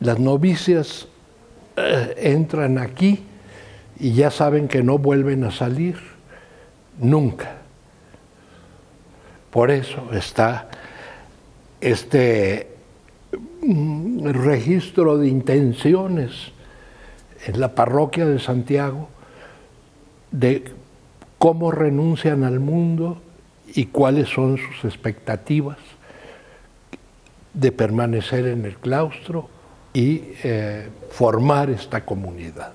Las novicias eh, entran aquí y ya saben que no vuelven a salir nunca. Por eso está este mm, registro de intenciones en la parroquia de Santiago de cómo renuncian al mundo y cuáles son sus expectativas de permanecer en el claustro y eh, formar esta comunidad.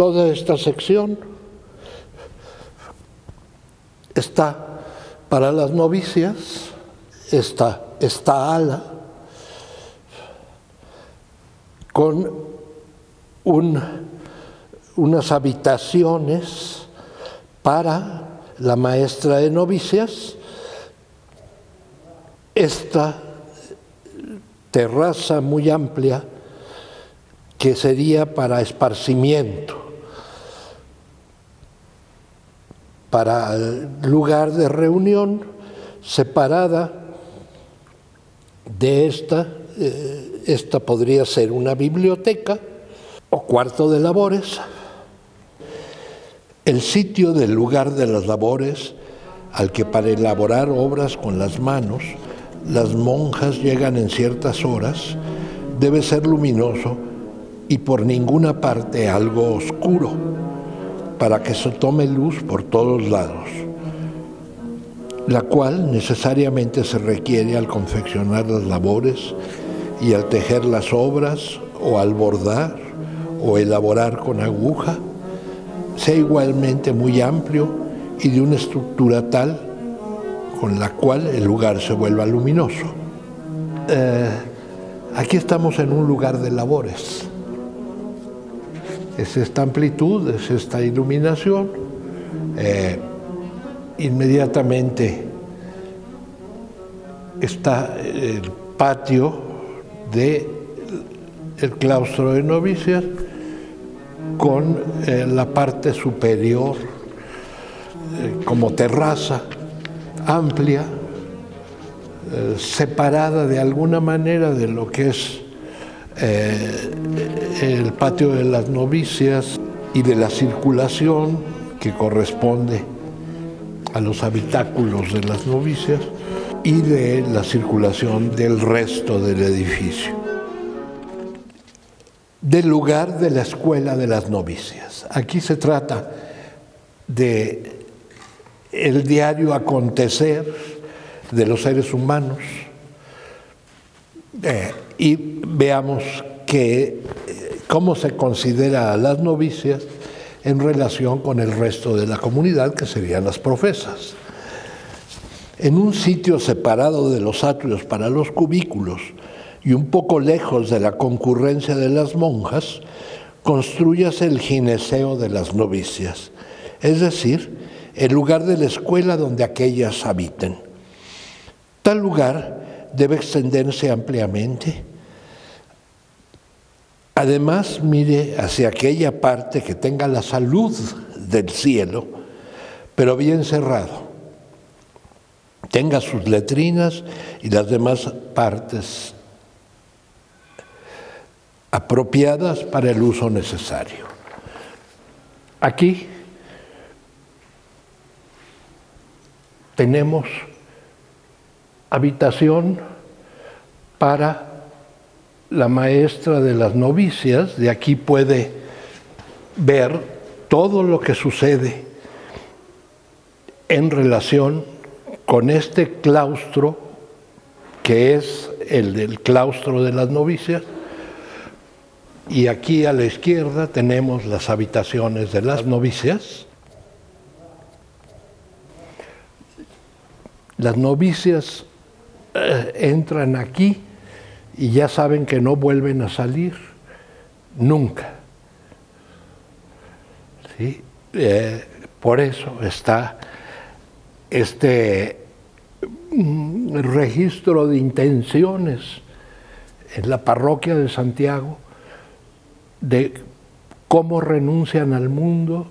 Toda esta sección está para las novicias, está esta ala con unas habitaciones para la maestra de novicias, esta terraza muy amplia que sería para esparcimiento para lugar de reunión separada de esta. Eh, esta podría ser una biblioteca o cuarto de labores. El sitio del lugar de las labores al que para elaborar obras con las manos las monjas llegan en ciertas horas debe ser luminoso y por ninguna parte algo oscuro para que se tome luz por todos lados, la cual necesariamente se requiere al confeccionar las labores y al tejer las obras o al bordar o elaborar con aguja, sea igualmente muy amplio y de una estructura tal con la cual el lugar se vuelva luminoso. Eh, aquí estamos en un lugar de labores es esta amplitud, es esta iluminación. Eh, inmediatamente está el patio del el claustro de novicias con eh, la parte superior eh, como terraza amplia, separada de alguna manera de lo que es eh, el patio de las novicias y de la circulación que corresponde a los habitáculos de las novicias y de la circulación del resto del edificio. Del lugar de la escuela de las novicias. Aquí se trata de el diario acontecer de los seres humanos, eh, y veamos que, eh, cómo se considera a las novicias en relación con el resto de la comunidad, que serían las profesas. En un sitio separado de los atrios para los cubículos y un poco lejos de la concurrencia de las monjas, construyas el gineceo de las novicias, es decir, el lugar de la escuela donde aquellas habiten. Tal lugar debe extenderse ampliamente Además, mire hacia aquella parte que tenga la salud del cielo, pero bien cerrado. Tenga sus letrinas y las demás partes apropiadas para el uso necesario. Aquí tenemos habitación para la maestra de las novicias de aquí puede ver todo lo que sucede en relación con este claustro que es el del claustro de las novicias y aquí a la izquierda tenemos las habitaciones de las novicias. Las novicias entran aquí y ya saben que no vuelven a salir nunca. ¿Sí? Eh, por eso está este mm, registro de intenciones en la parroquia de Santiago de cómo renuncian al mundo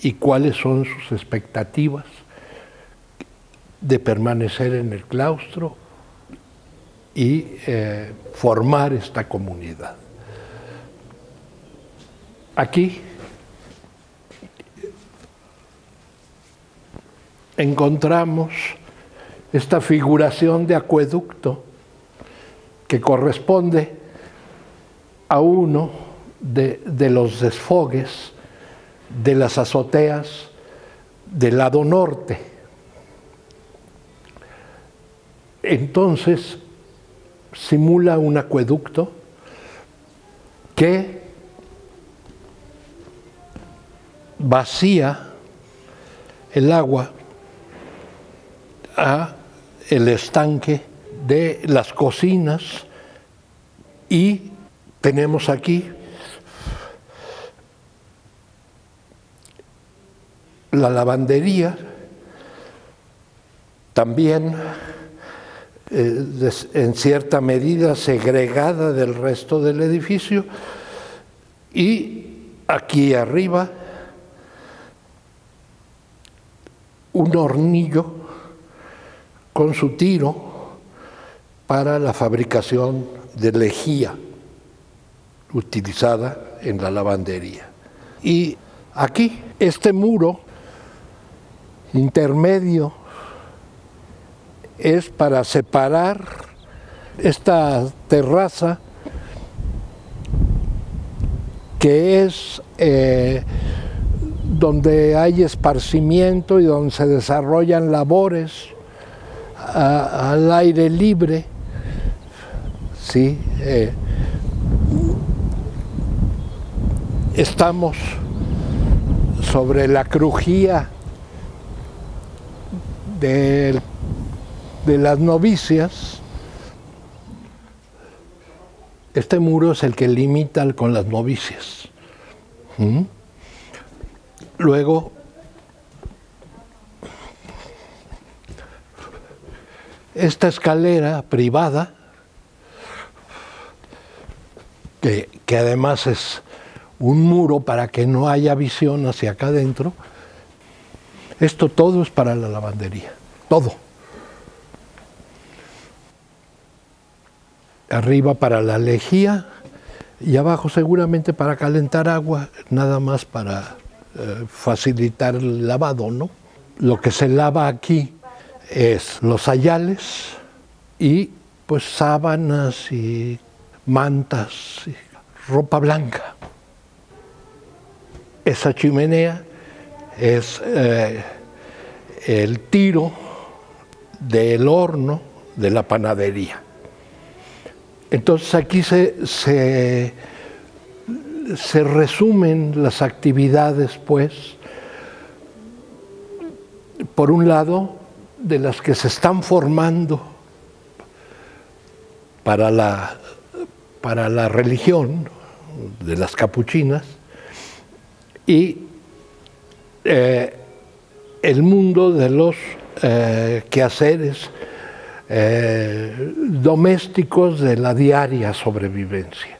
y cuáles son sus expectativas de permanecer en el claustro y eh, formar esta comunidad. Aquí encontramos esta figuración de acueducto que corresponde a uno de, de, los desfogues de las azoteas del lado norte. Entonces simula un acueducto que vacía el agua a el estanque de las cocinas y tenemos aquí la lavandería, también eh, en cierta medida segregada del resto del edificio, y aquí arriba un hornillo con su tiro para la fabricación de lejía utilizada en la lavandería. Y aquí, este muro intermedio es para separar esta terraza que es eh, donde hay esparcimiento y donde se desarrollan labores al aire libre, ¿sí? Eh, estamos sobre la crujía de, de las novicias. Este muro es el que limita con las novicias. ¿Mm? Luego esta escalera privada, que, además es un muro para que no haya visión hacia acá adentro, esto todo es para la lavandería, todo. Arriba para la lejía y abajo seguramente para calentar agua, nada más para eh, facilitar el lavado, ¿no? Lo que se lava aquí es los sayales y pues sábanas y mantas y ropa blanca. Esa chimenea es eh, el tiro del horno de la panadería. Entonces aquí se, se, resumen las actividades, pues, por un lado, de las que se están formando para la, para la religión de las capuchinas y eh, el mundo de los eh, quehaceres eh, domésticos de la diaria sobrevivencia.